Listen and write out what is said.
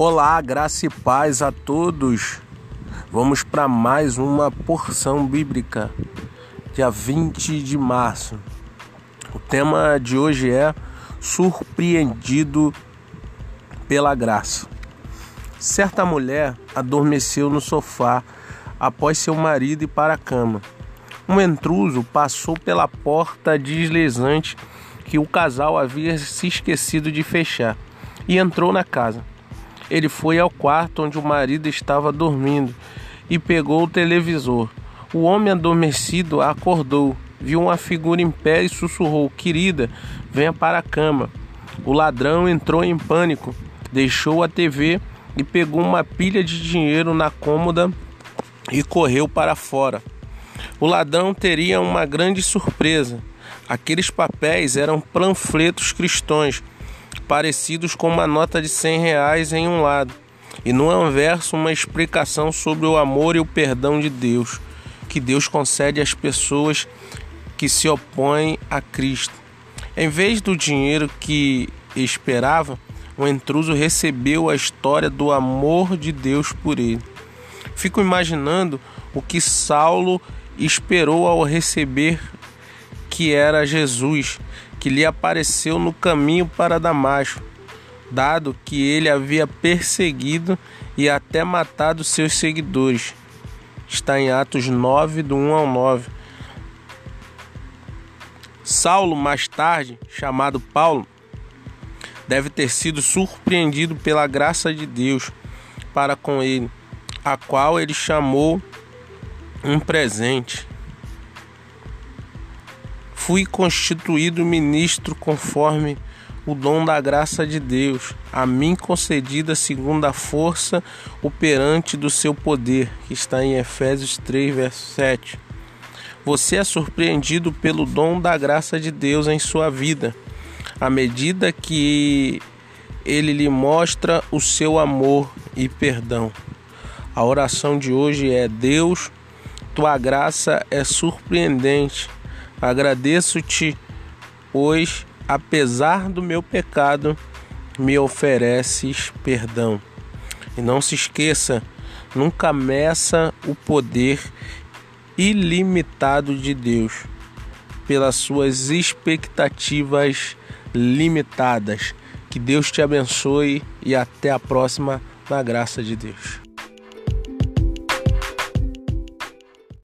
Olá, graça e paz a todos. Vamos para mais uma porção bíblica, dia 20 de março. O tema de hoje é Surpreendido pela Graça. Certa mulher adormeceu no sofá após seu marido ir para a cama. Um intruso passou pela porta deslizante que o casal havia se esquecido de fechar e entrou na casa. Ele foi ao quarto onde o marido estava dormindo e pegou o televisor. O homem adormecido acordou, viu uma figura em pé e sussurrou: Querida, venha para a cama. O ladrão entrou em pânico, deixou a TV e pegou uma pilha de dinheiro na cômoda e correu para fora. O ladrão teria uma grande surpresa. Aqueles papéis eram panfletos cristãos parecidos com uma nota de 100 reais em um lado, e no anverso uma explicação sobre o amor e o perdão de Deus, que Deus concede às pessoas que se opõem a Cristo. Em vez do dinheiro que esperava, o intruso recebeu a história do amor de Deus por ele. Fico imaginando o que Saulo esperou ao receber que era Jesus que lhe apareceu no caminho para Damasco, dado que ele havia perseguido e até matado seus seguidores. Está em Atos 9, do 1 ao 9. Saulo, mais tarde chamado Paulo, deve ter sido surpreendido pela graça de Deus para com ele, a qual ele chamou um presente fui constituído ministro conforme o dom da graça de Deus, a mim concedida segundo a força operante do seu poder, que está em Efésios 3, verso 7. Você é surpreendido pelo dom da graça de Deus em sua vida, à medida que ele lhe mostra o seu amor e perdão. A oração de hoje é: Deus, tua graça é surpreendente Agradeço-te, pois, apesar do meu pecado, me ofereces perdão. E não se esqueça, nunca meça o poder ilimitado de Deus pelas suas expectativas limitadas. Que Deus te abençoe e até a próxima, na graça de Deus.